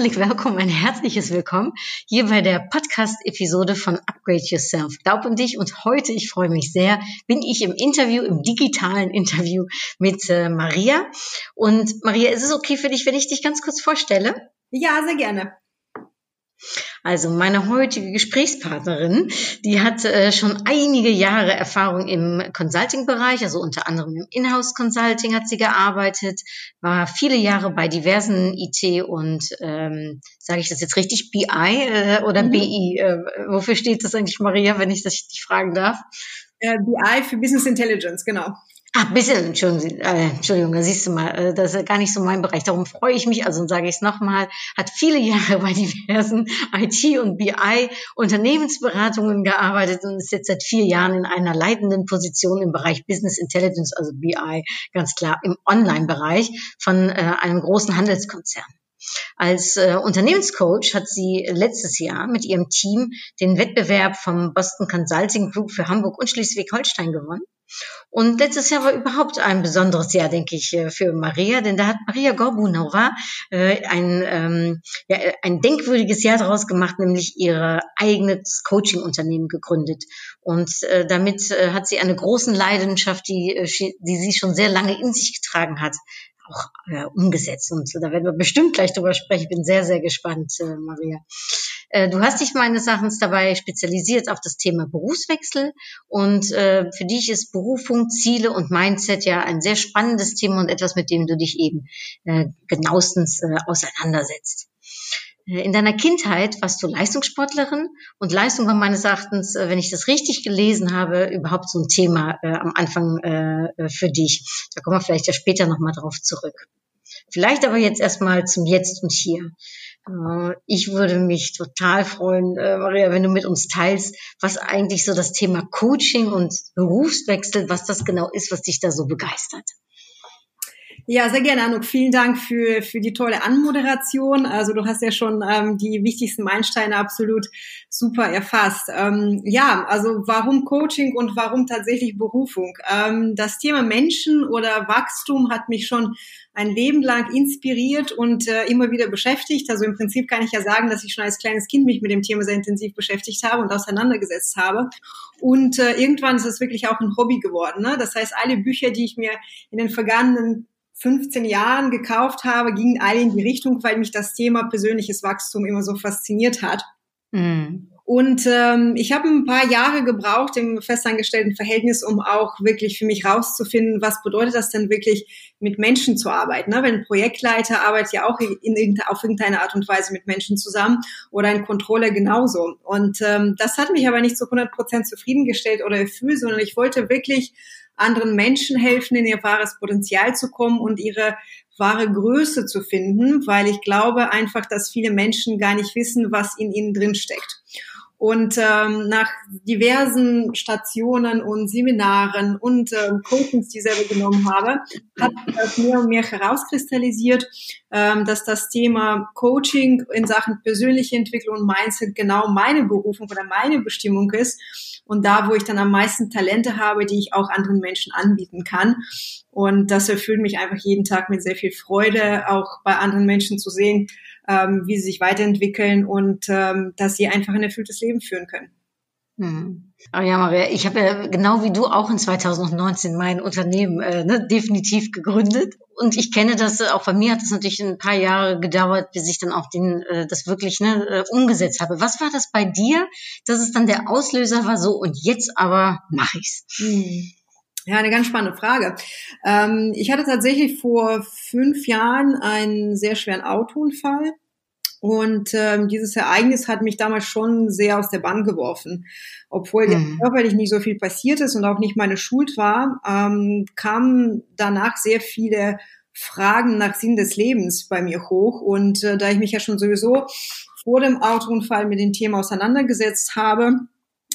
Herzlich willkommen, ein herzliches Willkommen hier bei der Podcast-Episode von Upgrade Yourself. Glaub an dich und heute, ich freue mich sehr, bin ich im Interview, im digitalen Interview mit äh, Maria. Und Maria, ist es okay für dich, wenn ich dich ganz kurz vorstelle? Ja, sehr gerne. Also meine heutige Gesprächspartnerin, die hat äh, schon einige Jahre Erfahrung im Consulting-Bereich, also unter anderem im Inhouse-Consulting hat sie gearbeitet, war viele Jahre bei diversen IT und, ähm, sage ich das jetzt richtig, BI äh, oder mhm. BI? Äh, wofür steht das eigentlich, Maria, wenn ich das dich fragen darf? Äh, BI für Business Intelligence, genau. Ach, bisschen, Entschuldigung, äh, Entschuldigung, da siehst du mal, äh, das ist gar nicht so mein Bereich. Darum freue ich mich, also sage ich es nochmal, hat viele Jahre bei diversen IT- und BI-Unternehmensberatungen gearbeitet und ist jetzt seit vier Jahren in einer leitenden Position im Bereich Business Intelligence, also BI, ganz klar im Online-Bereich von äh, einem großen Handelskonzern. Als äh, Unternehmenscoach hat sie letztes Jahr mit ihrem Team den Wettbewerb vom Boston Consulting Group für Hamburg und Schleswig-Holstein gewonnen. Und letztes Jahr war überhaupt ein besonderes Jahr, denke ich, äh, für Maria, denn da hat Maria Gorbunova äh, ein, ähm, ja, ein denkwürdiges Jahr daraus gemacht, nämlich ihre eigenes Coaching-Unternehmen gegründet. Und äh, damit hat sie eine große Leidenschaft, die, die sie schon sehr lange in sich getragen hat, auch umgesetzt. Und da werden wir bestimmt gleich drüber sprechen. Ich bin sehr, sehr gespannt, Maria. Äh, du hast dich meines Erachtens dabei spezialisiert auf das Thema Berufswechsel und äh, für dich ist Berufung, Ziele und Mindset ja ein sehr spannendes Thema und etwas, mit dem du dich eben äh, genauestens äh, auseinandersetzt. Äh, in deiner Kindheit warst du Leistungssportlerin und Leistung war meines Erachtens, äh, wenn ich das richtig gelesen habe, überhaupt so ein Thema äh, am Anfang äh, für dich. Da kommen wir vielleicht ja später nochmal drauf zurück. Vielleicht aber jetzt erstmal zum Jetzt und Hier. Äh, ich würde mich total freuen, Maria, wenn du mit uns teilst, was eigentlich so das Thema Coaching und Berufswechsel, was das genau ist, was dich da so begeistert. Ja, sehr gerne, Anuk. Vielen Dank für, für die tolle Anmoderation. Also du hast ja schon ähm, die wichtigsten Meilensteine absolut super erfasst. Ähm, ja, also warum Coaching und warum tatsächlich Berufung? Ähm, das Thema Menschen oder Wachstum hat mich schon ein Leben lang inspiriert und äh, immer wieder beschäftigt. Also im Prinzip kann ich ja sagen, dass ich schon als kleines Kind mich mit dem Thema sehr intensiv beschäftigt habe und auseinandergesetzt habe. Und äh, irgendwann ist es wirklich auch ein Hobby geworden. Ne? Das heißt, alle Bücher, die ich mir in den vergangenen 15 Jahren gekauft habe, gingen alle in die Richtung, weil mich das Thema persönliches Wachstum immer so fasziniert hat. Mhm. Und ähm, ich habe ein paar Jahre gebraucht im festangestellten Verhältnis, um auch wirklich für mich rauszufinden, was bedeutet das denn wirklich, mit Menschen zu arbeiten. Ne? Wenn ein Projektleiter arbeitet ja auch in irgendeiner, auf irgendeine Art und Weise mit Menschen zusammen oder ein Controller genauso. Und ähm, das hat mich aber nicht zu 100 Prozent zufriedengestellt oder erfüllt, sondern ich wollte wirklich anderen Menschen helfen, in ihr wahres Potenzial zu kommen und ihre wahre Größe zu finden, weil ich glaube einfach, dass viele Menschen gar nicht wissen, was in ihnen drin steckt. Und ähm, nach diversen Stationen und Seminaren und ähm, Coachings, die ich selber genommen habe, hat das mehr und mehr herauskristallisiert, ähm, dass das Thema Coaching in Sachen persönliche Entwicklung und Mindset genau meine Berufung oder meine Bestimmung ist und da, wo ich dann am meisten Talente habe, die ich auch anderen Menschen anbieten kann. Und das erfüllt mich einfach jeden Tag mit sehr viel Freude, auch bei anderen Menschen zu sehen, ähm, wie sie sich weiterentwickeln und ähm, dass sie einfach ein erfülltes Leben führen können. Hm. Aber ja, Maria, ich habe ja genau wie du auch in 2019 mein Unternehmen äh, ne, definitiv gegründet. Und ich kenne das, äh, auch bei mir hat es natürlich ein paar Jahre gedauert, bis ich dann auch den, äh, das wirklich ne, äh, umgesetzt habe. Was war das bei dir, dass es dann der Auslöser war, so und jetzt aber mache ich's? Hm. Ja, eine ganz spannende Frage. Ähm, ich hatte tatsächlich vor fünf Jahren einen sehr schweren Autounfall. Und ähm, dieses Ereignis hat mich damals schon sehr aus der Bahn geworfen. Obwohl mhm. körperlich nicht so viel passiert ist und auch nicht meine Schuld war, ähm, kamen danach sehr viele Fragen nach Sinn des Lebens bei mir hoch. Und äh, da ich mich ja schon sowieso vor dem Autounfall mit dem Thema auseinandergesetzt habe,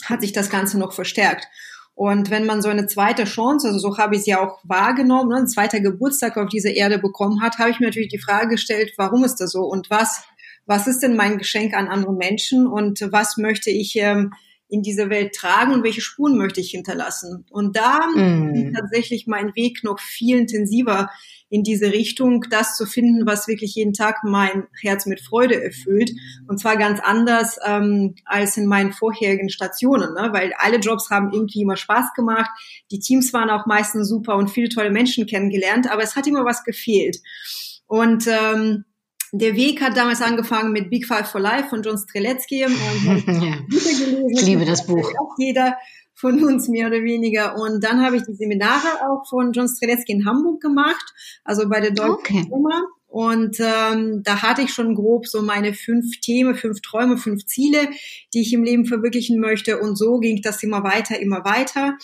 hat sich das Ganze noch verstärkt. Und wenn man so eine zweite Chance, also so habe ich es ja auch wahrgenommen, ne, ein zweiter Geburtstag auf dieser Erde bekommen hat, habe ich mir natürlich die Frage gestellt, warum ist das so und was, was ist denn mein Geschenk an andere Menschen und was möchte ich ähm, in dieser Welt tragen und welche Spuren möchte ich hinterlassen. Und da mm. tatsächlich mein Weg noch viel intensiver in diese Richtung, das zu finden, was wirklich jeden Tag mein Herz mit Freude erfüllt. Und zwar ganz anders ähm, als in meinen vorherigen Stationen, ne? weil alle Jobs haben irgendwie immer Spaß gemacht. Die Teams waren auch meistens super und viele tolle Menschen kennengelernt, aber es hat immer was gefehlt. Und ähm, der Weg hat damals angefangen mit Big Five for Life von John Streletsky. ja. Ich liebe das Buch. Auch jeder von uns mehr oder weniger. Und dann habe ich die Seminare auch von John Streletsky in Hamburg gemacht, also bei der Deutschen okay. Firma. Und ähm, da hatte ich schon grob so meine fünf Themen, fünf Träume, fünf Ziele, die ich im Leben verwirklichen möchte. Und so ging das immer weiter, immer weiter.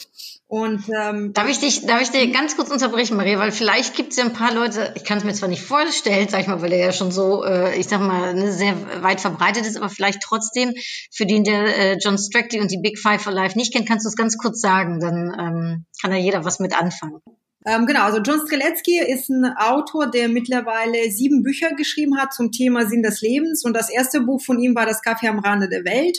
Und ähm, darf ich dich, darf ich dir ganz kurz unterbrechen, Maria, weil vielleicht gibt es ja ein paar Leute, ich kann es mir zwar nicht vorstellen, sag ich mal, weil er ja schon so, äh, ich sag mal, ne, sehr weit verbreitet ist, aber vielleicht trotzdem, für den der äh, John Strackley und die Big Five for Life nicht kennt, kannst du es ganz kurz sagen, dann ähm, kann da jeder was mit anfangen. Ähm, genau, also John Streletsky ist ein Autor, der mittlerweile sieben Bücher geschrieben hat zum Thema Sinn des Lebens. Und das erste Buch von ihm war Das Kaffee am Rande der Welt,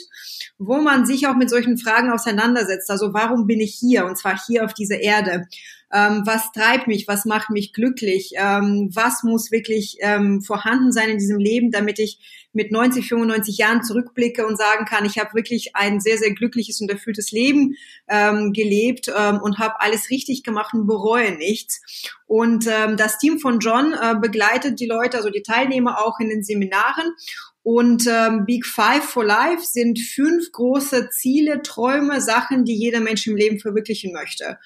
wo man sich auch mit solchen Fragen auseinandersetzt. Also warum bin ich hier? Und zwar hier auf dieser Erde ähm, was treibt mich, was macht mich glücklich, ähm, was muss wirklich ähm, vorhanden sein in diesem Leben, damit ich mit 90, 95 Jahren zurückblicke und sagen kann, ich habe wirklich ein sehr, sehr glückliches und erfülltes Leben ähm, gelebt ähm, und habe alles richtig gemacht und bereue nichts. Und ähm, das Team von John äh, begleitet die Leute, also die Teilnehmer auch in den Seminaren und ähm, Big Five for Life sind fünf große Ziele, Träume, Sachen, die jeder Mensch im Leben verwirklichen möchte.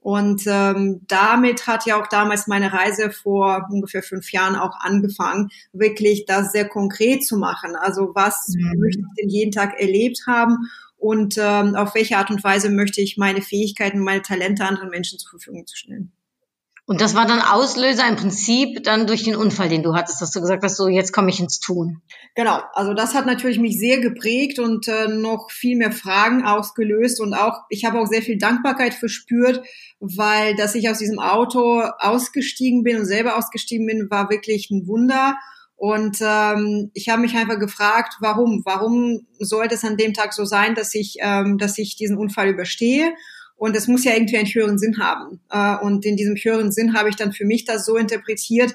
Und ähm, damit hat ja auch damals meine Reise vor ungefähr fünf Jahren auch angefangen, wirklich das sehr konkret zu machen. Also was mhm. möchte ich denn jeden Tag erlebt haben und ähm, auf welche Art und Weise möchte ich meine Fähigkeiten, meine Talente anderen Menschen zur Verfügung zu stellen. Und das war dann Auslöser im Prinzip dann durch den Unfall, den du hattest, dass du gesagt hast, so jetzt komme ich ins Tun. Genau, also das hat natürlich mich sehr geprägt und äh, noch viel mehr Fragen ausgelöst und auch ich habe auch sehr viel Dankbarkeit verspürt, weil dass ich aus diesem Auto ausgestiegen bin und selber ausgestiegen bin, war wirklich ein Wunder. Und ähm, ich habe mich einfach gefragt, warum? Warum sollte es an dem Tag so sein, dass ich, ähm, dass ich diesen Unfall überstehe? Und es muss ja irgendwie einen höheren Sinn haben. Äh, und in diesem höheren Sinn habe ich dann für mich das so interpretiert,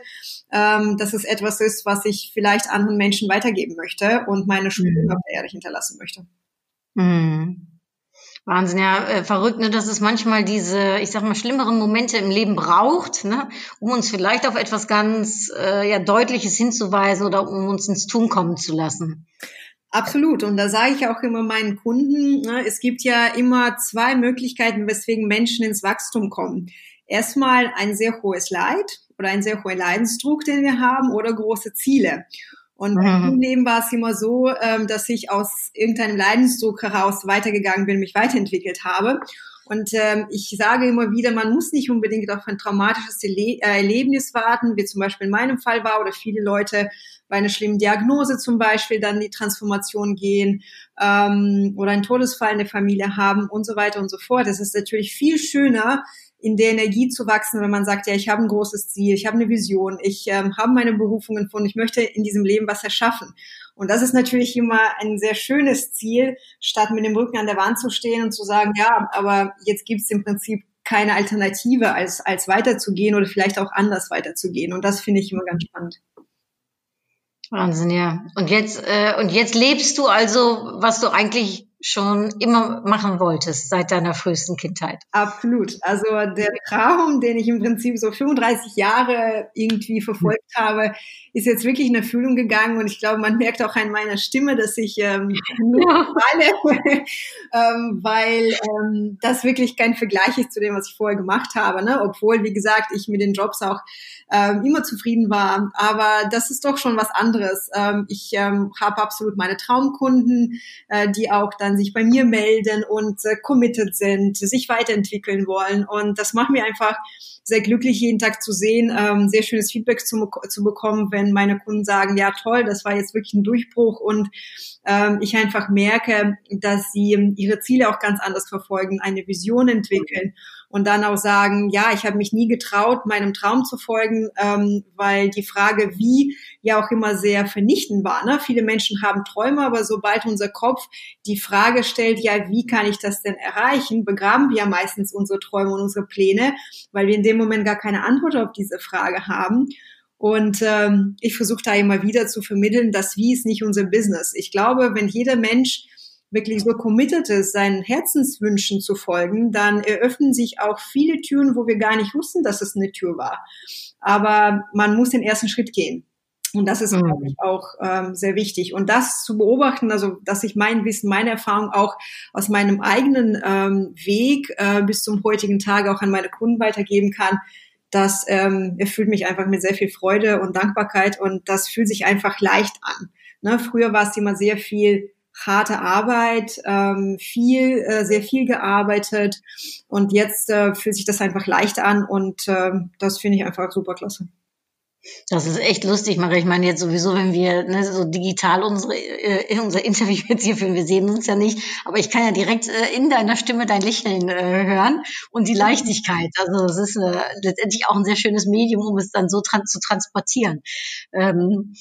ähm, dass es etwas ist, was ich vielleicht anderen Menschen weitergeben möchte und meine Spuren mhm. auf der Erde hinterlassen möchte. Mhm. Wahnsinn, ja, äh, verrückt, ne, dass es manchmal diese, ich sag mal, schlimmeren Momente im Leben braucht, ne, um uns vielleicht auf etwas ganz äh, ja, Deutliches hinzuweisen oder um uns ins Tun kommen zu lassen. Absolut. Und da sage ich auch immer meinen Kunden, ne, es gibt ja immer zwei Möglichkeiten, weswegen Menschen ins Wachstum kommen. Erstmal ein sehr hohes Leid oder ein sehr hoher Leidensdruck, den wir haben, oder große Ziele. Und mhm. im Leben war es immer so, ähm, dass ich aus irgendeinem Leidensdruck heraus weitergegangen bin, mich weiterentwickelt habe. Und ähm, ich sage immer wieder, man muss nicht unbedingt auf ein traumatisches äh, Erlebnis warten, wie zum Beispiel in meinem Fall war oder viele Leute bei einer schlimmen Diagnose zum Beispiel dann die Transformation gehen ähm, oder einen Todesfall in der Familie haben und so weiter und so fort. Es ist natürlich viel schöner, in der Energie zu wachsen, wenn man sagt, ja, ich habe ein großes Ziel, ich habe eine Vision, ich ähm, habe meine Berufung gefunden, ich möchte in diesem Leben was erschaffen. Und das ist natürlich immer ein sehr schönes Ziel, statt mit dem Rücken an der Wand zu stehen und zu sagen, ja, aber jetzt gibt es im Prinzip keine Alternative, als, als weiterzugehen oder vielleicht auch anders weiterzugehen. Und das finde ich immer ganz spannend. Wahnsinn, ja. Und jetzt, äh, und jetzt lebst du also, was du eigentlich schon immer machen wolltest seit deiner frühesten Kindheit. Absolut. Also der Traum, den ich im Prinzip so 35 Jahre irgendwie verfolgt habe, ist jetzt wirklich in Erfüllung gegangen und ich glaube, man merkt auch an meiner Stimme, dass ich ähm, ja. ähm, weil ähm, das wirklich kein Vergleich ist zu dem, was ich vorher gemacht habe. Ne? Obwohl, wie gesagt, ich mit den Jobs auch ähm, immer zufrieden war. Aber das ist doch schon was anderes. Ähm, ich ähm, habe absolut meine Traumkunden, äh, die auch dann sich bei mir melden und äh, committed sind, sich weiterentwickeln wollen. Und das macht mir einfach sehr glücklich, jeden Tag zu sehen, ähm, sehr schönes Feedback zu, zu bekommen, wenn meine Kunden sagen, ja toll, das war jetzt wirklich ein Durchbruch und ähm, ich einfach merke, dass sie ihre Ziele auch ganz anders verfolgen, eine Vision entwickeln und dann auch sagen, ja, ich habe mich nie getraut, meinem Traum zu folgen, ähm, weil die Frage, wie, ja auch immer sehr vernichtend war. Ne? Viele Menschen haben Träume, aber sobald unser Kopf die Frage stellt, ja, wie kann ich das denn erreichen, begraben wir meistens unsere Träume und unsere Pläne, weil wir in dem Moment gar keine Antwort auf diese Frage haben. Und ähm, ich versuche da immer wieder zu vermitteln, dass wie ist nicht unser Business. Ich glaube, wenn jeder Mensch wirklich so committed ist, seinen Herzenswünschen zu folgen, dann eröffnen sich auch viele Türen, wo wir gar nicht wussten, dass es eine Tür war. Aber man muss den ersten Schritt gehen. Und das ist, mhm. glaube ich, auch ähm, sehr wichtig. Und das zu beobachten, also dass ich mein Wissen, meine Erfahrung auch aus meinem eigenen ähm, Weg äh, bis zum heutigen Tag auch an meine Kunden weitergeben kann, das ähm, erfüllt mich einfach mit sehr viel Freude und Dankbarkeit und das fühlt sich einfach leicht an. Ne? Früher war es immer sehr viel harte Arbeit, ähm, viel, äh, sehr viel gearbeitet und jetzt äh, fühlt sich das einfach leicht an und äh, das finde ich einfach super klasse. Das ist echt lustig, Maria. Ich meine jetzt sowieso, wenn wir ne, so digital unsere, äh, unser Interview jetzt hier führen, wir sehen uns ja nicht, aber ich kann ja direkt äh, in deiner Stimme dein Lächeln äh, hören und die Leichtigkeit. Also es ist äh, letztendlich auch ein sehr schönes Medium, um es dann so trans zu transportieren. Ähm,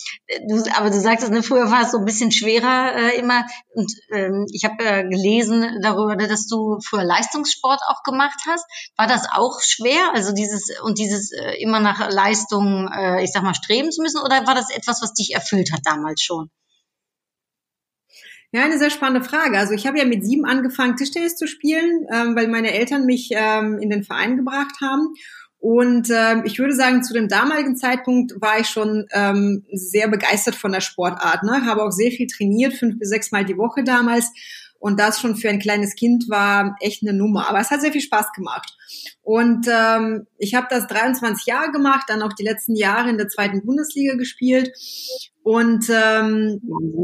du, aber du sagst, ne, früher war es so ein bisschen schwerer äh, immer. Und ähm, ich habe äh, gelesen darüber, dass du früher Leistungssport auch gemacht hast. War das auch schwer? Also dieses und dieses äh, immer nach Leistung äh, äh, ich sag mal, streben zu müssen? Oder war das etwas, was dich erfüllt hat damals schon? Ja, eine sehr spannende Frage. Also ich habe ja mit sieben angefangen, Tischtennis zu spielen, ähm, weil meine Eltern mich ähm, in den Verein gebracht haben. Und ähm, ich würde sagen, zu dem damaligen Zeitpunkt war ich schon ähm, sehr begeistert von der Sportart. Ne? Habe auch sehr viel trainiert, fünf bis sechs Mal die Woche damals. Und das schon für ein kleines Kind war echt eine Nummer. Aber es hat sehr viel Spaß gemacht. Und ähm, ich habe das 23 Jahre gemacht, dann auch die letzten Jahre in der zweiten Bundesliga gespielt. Und ähm,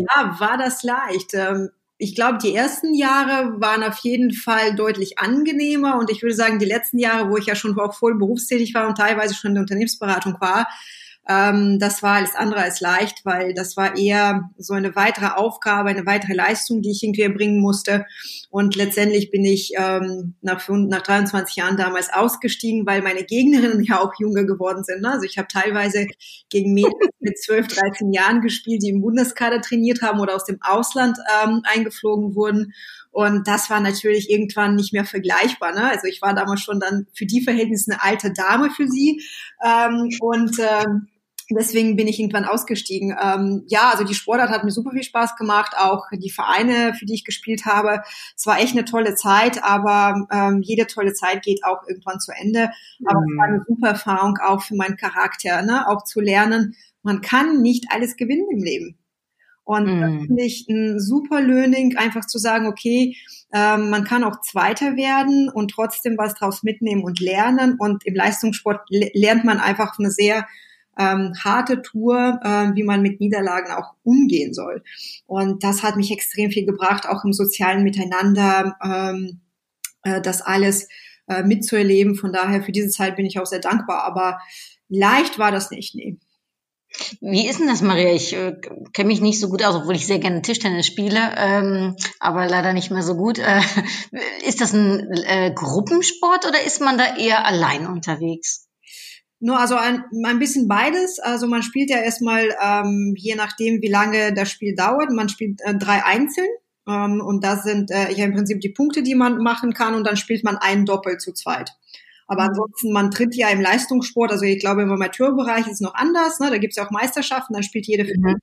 ja, war das leicht. Ähm, ich glaube, die ersten Jahre waren auf jeden Fall deutlich angenehmer und ich würde sagen, die letzten Jahre, wo ich ja schon auch voll berufstätig war und teilweise schon in der Unternehmensberatung war, ähm, das war alles andere als leicht, weil das war eher so eine weitere Aufgabe, eine weitere Leistung, die ich irgendwie erbringen musste. Und letztendlich bin ich ähm, nach, nach 23 Jahren damals ausgestiegen, weil meine Gegnerinnen ja auch jünger geworden sind. Ne? Also ich habe teilweise gegen Mädchen mit 12, 13 Jahren gespielt, die im Bundeskader trainiert haben oder aus dem Ausland ähm, eingeflogen wurden. Und das war natürlich irgendwann nicht mehr vergleichbar. Ne? Also ich war damals schon dann für die Verhältnisse eine alte Dame für sie. Ähm, und ähm, Deswegen bin ich irgendwann ausgestiegen. Ähm, ja, also die Sportart hat mir super viel Spaß gemacht, auch die Vereine, für die ich gespielt habe. Es war echt eine tolle Zeit, aber ähm, jede tolle Zeit geht auch irgendwann zu Ende. Aber mhm. es war eine super Erfahrung auch für meinen Charakter, ne? auch zu lernen, man kann nicht alles gewinnen im Leben. Und mhm. das finde ich ein super Learning, einfach zu sagen, okay, ähm, man kann auch Zweiter werden und trotzdem was draus mitnehmen und lernen. Und im Leistungssport lernt man einfach eine sehr ähm, harte Tour, äh, wie man mit Niederlagen auch umgehen soll. Und das hat mich extrem viel gebracht, auch im sozialen Miteinander, ähm, äh, das alles äh, mitzuerleben. Von daher für diese Zeit bin ich auch sehr dankbar. Aber leicht war das nicht, nee. Wie ist denn das, Maria? Ich äh, kenne mich nicht so gut aus, obwohl ich sehr gerne Tischtennis spiele, ähm, aber leider nicht mehr so gut. Äh, ist das ein äh, Gruppensport oder ist man da eher allein unterwegs? Nur also ein, ein bisschen beides. Also man spielt ja erstmal, ähm, je nachdem, wie lange das Spiel dauert, man spielt äh, drei einzeln. Ähm, und das sind äh, ja im Prinzip die Punkte, die man machen kann. Und dann spielt man einen Doppel zu zweit. Aber mhm. ansonsten, man tritt ja im Leistungssport, also ich glaube im Amateurbereich ist es noch anders, ne? da gibt es ja auch Meisterschaften, dann spielt jede für mhm.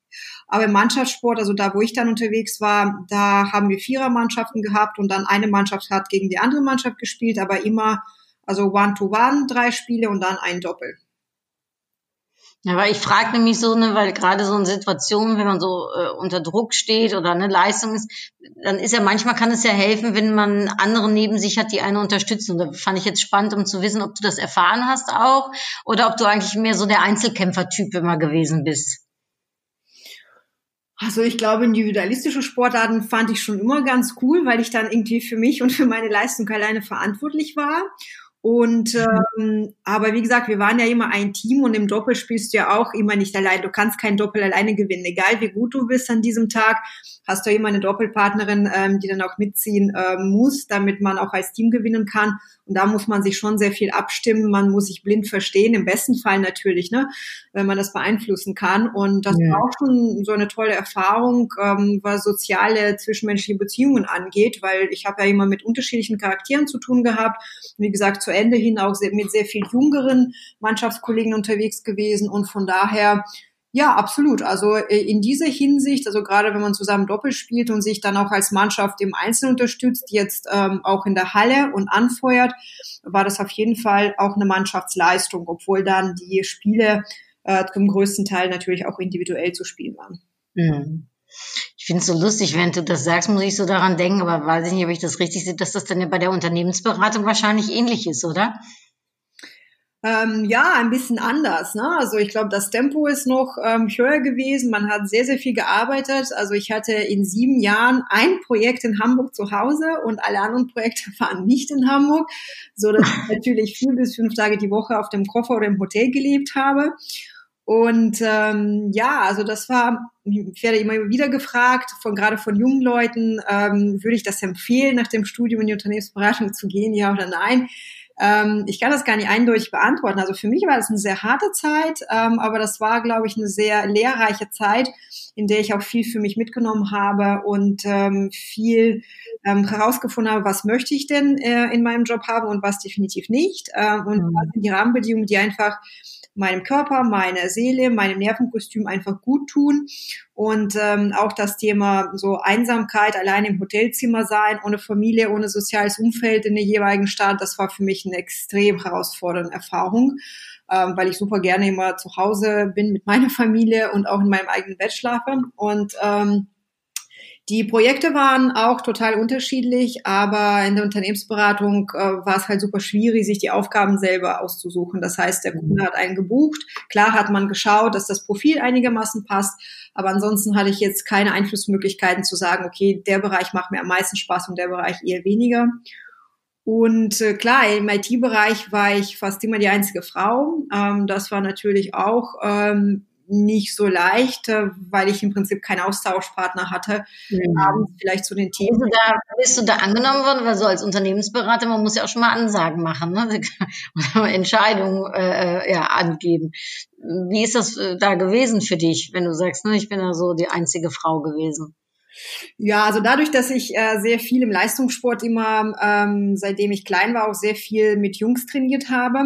Aber im Mannschaftssport, also da, wo ich dann unterwegs war, da haben wir Vierermannschaften gehabt und dann eine Mannschaft hat gegen die andere Mannschaft gespielt, aber immer also One-to-One, drei Spiele und dann ein Doppel. Ja, ich frage nämlich so, ne, weil gerade so in Situationen, wenn man so äh, unter Druck steht oder eine Leistung ist, dann ist ja manchmal kann es ja helfen, wenn man andere neben sich hat, die einen unterstützen. Und da fand ich jetzt spannend, um zu wissen, ob du das erfahren hast auch oder ob du eigentlich mehr so der Einzelkämpfer-Typ immer gewesen bist. Also ich glaube, individualistische Sportarten fand ich schon immer ganz cool, weil ich dann irgendwie für mich und für meine Leistung alleine verantwortlich war. Und ähm, aber wie gesagt, wir waren ja immer ein Team und im Doppel spielst du ja auch immer nicht allein. Du kannst kein Doppel alleine gewinnen, egal wie gut du bist an diesem Tag hast du immer eine Doppelpartnerin, ähm, die dann auch mitziehen ähm, muss, damit man auch als Team gewinnen kann. Und da muss man sich schon sehr viel abstimmen. Man muss sich blind verstehen, im besten Fall natürlich, ne, wenn man das beeinflussen kann. Und das ja. war auch schon so eine tolle Erfahrung, ähm, was soziale zwischenmenschliche Beziehungen angeht, weil ich habe ja immer mit unterschiedlichen Charakteren zu tun gehabt. Wie gesagt, zu Ende hin auch sehr, mit sehr viel jüngeren Mannschaftskollegen unterwegs gewesen. Und von daher ja, absolut. Also äh, in dieser Hinsicht, also gerade wenn man zusammen Doppel spielt und sich dann auch als Mannschaft im Einzelnen unterstützt, jetzt ähm, auch in der Halle und anfeuert, war das auf jeden Fall auch eine Mannschaftsleistung, obwohl dann die Spiele äh, zum größten Teil natürlich auch individuell zu spielen waren. Mhm. Ich finde es so lustig, wenn du das sagst, muss ich so daran denken, aber weiß ich nicht, ob ich das richtig sehe, dass das dann ja bei der Unternehmensberatung wahrscheinlich ähnlich ist, oder? Ähm, ja, ein bisschen anders. Ne? Also ich glaube, das Tempo ist noch ähm, höher gewesen. Man hat sehr, sehr viel gearbeitet. Also ich hatte in sieben Jahren ein Projekt in Hamburg zu Hause und alle anderen Projekte waren nicht in Hamburg, so dass ich natürlich vier bis fünf Tage die Woche auf dem Koffer oder im Hotel gelebt habe. Und ähm, ja, also das war, ich werde immer wieder gefragt, von gerade von jungen Leuten, ähm, würde ich das empfehlen, nach dem Studium in die Unternehmensberatung zu gehen, ja oder nein? Ähm, ich kann das gar nicht eindeutig beantworten. Also für mich war das eine sehr harte Zeit, ähm, aber das war, glaube ich, eine sehr lehrreiche Zeit, in der ich auch viel für mich mitgenommen habe und ähm, viel ähm, herausgefunden habe, was möchte ich denn äh, in meinem Job haben und was definitiv nicht. Ähm, und mhm. was sind die Rahmenbedingungen, die einfach meinem Körper, meiner Seele, meinem Nervenkostüm einfach gut tun. Und ähm, auch das Thema so Einsamkeit, allein im Hotelzimmer sein, ohne Familie, ohne soziales Umfeld in der jeweiligen Stadt, das war für mich eine extrem herausfordernde Erfahrung, ähm, weil ich super gerne immer zu Hause bin mit meiner Familie und auch in meinem eigenen Bett schlafe. Und ähm, die Projekte waren auch total unterschiedlich, aber in der Unternehmensberatung äh, war es halt super schwierig, sich die Aufgaben selber auszusuchen. Das heißt, der Kunde hat einen gebucht. Klar hat man geschaut, dass das Profil einigermaßen passt, aber ansonsten hatte ich jetzt keine Einflussmöglichkeiten zu sagen, okay, der Bereich macht mir am meisten Spaß und der Bereich eher weniger. Und äh, klar, im IT-Bereich war ich fast immer die einzige Frau. Ähm, das war natürlich auch ähm, nicht so leicht, äh, weil ich im Prinzip keinen Austauschpartner hatte, mhm. abends vielleicht zu den Themen. Bist du, da, bist du da angenommen worden? Weil so als Unternehmensberater, man muss ja auch schon mal Ansagen machen, ne? Entscheidungen äh, ja, angeben. Wie ist das äh, da gewesen für dich, wenn du sagst, ne, ich bin ja so die einzige Frau gewesen? Ja, also dadurch, dass ich äh, sehr viel im Leistungssport immer, ähm, seitdem ich klein war, auch sehr viel mit Jungs trainiert habe,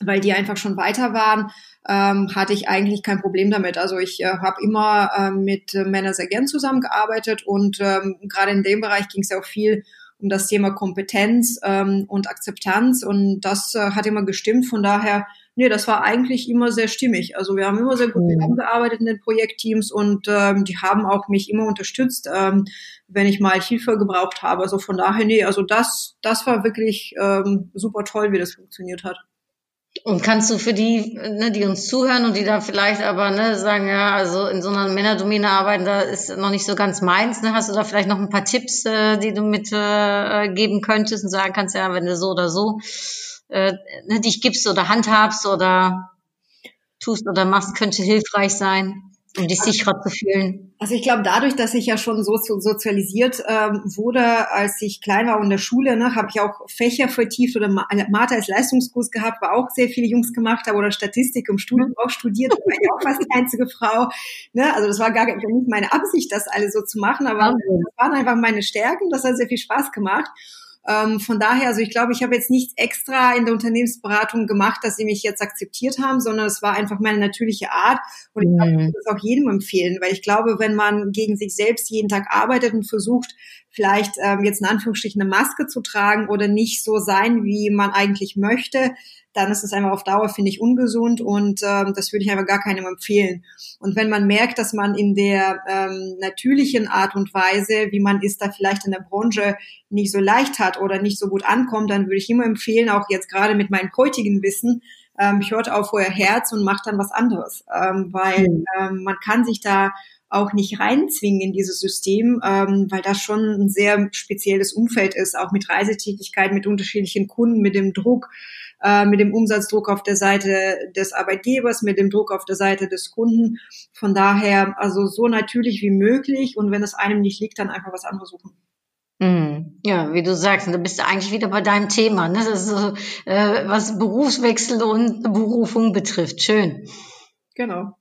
weil die einfach schon weiter waren, ähm, hatte ich eigentlich kein Problem damit. Also ich äh, habe immer äh, mit Männern sehr gern zusammengearbeitet und ähm, gerade in dem Bereich ging es ja auch viel um das Thema Kompetenz ähm, und Akzeptanz und das äh, hat immer gestimmt. Von daher, nee, das war eigentlich immer sehr stimmig. Also wir haben immer sehr gut zusammengearbeitet in den Projektteams und ähm, die haben auch mich immer unterstützt, ähm, wenn ich mal Hilfe gebraucht habe. Also von daher, nee, also das, das war wirklich ähm, super toll, wie das funktioniert hat. Und kannst du für die, ne, die uns zuhören und die da vielleicht aber ne, sagen, ja, also in so einer Männerdomäne arbeiten, da ist noch nicht so ganz meins, ne? Hast du da vielleicht noch ein paar Tipps, äh, die du mitgeben äh, geben könntest und sagen kannst, ja, wenn du so oder so äh, ne, dich gibst oder handhabst oder tust oder machst, könnte hilfreich sein? um dich sicherer zu fühlen? Also ich glaube, dadurch, dass ich ja schon so sozialisiert ähm, wurde, als ich klein war in der Schule, ne, habe ich auch Fächer vertieft oder Mathe als Leistungskurs gehabt, war auch sehr viele Jungs gemacht haben oder Statistik im Studium auch studiert, war ich auch fast die einzige Frau. Ne? Also das war gar nicht meine Absicht, das alles so zu machen, aber das waren einfach meine Stärken, das hat sehr viel Spaß gemacht. Ähm, von daher, also ich glaube, ich habe jetzt nichts extra in der Unternehmensberatung gemacht, dass sie mich jetzt akzeptiert haben, sondern es war einfach meine natürliche Art. Und ich mhm. würde das auch jedem empfehlen, weil ich glaube, wenn man gegen sich selbst jeden Tag arbeitet und versucht, vielleicht ähm, jetzt in Anführungsstrichen eine Maske zu tragen oder nicht so sein, wie man eigentlich möchte, dann ist es einfach auf Dauer, finde ich, ungesund und ähm, das würde ich einfach gar keinem empfehlen. Und wenn man merkt, dass man in der ähm, natürlichen Art und Weise, wie man ist, da vielleicht in der Branche nicht so leicht hat oder nicht so gut ankommt, dann würde ich immer empfehlen, auch jetzt gerade mit meinem heutigen Wissen, ähm, hört auf euer Herz und macht dann was anderes, ähm, weil mhm. ähm, man kann sich da auch nicht reinzwingen in dieses System, ähm, weil das schon ein sehr spezielles Umfeld ist, auch mit Reisetätigkeit, mit unterschiedlichen Kunden, mit dem Druck, äh, mit dem Umsatzdruck auf der Seite des Arbeitgebers, mit dem Druck auf der Seite des Kunden. Von daher, also so natürlich wie möglich und wenn es einem nicht liegt, dann einfach was anderes suchen. Mhm. Ja, wie du sagst, da bist du eigentlich wieder bei deinem Thema, ne? Das ist so, äh, was Berufswechsel und Berufung betrifft. Schön. Genau.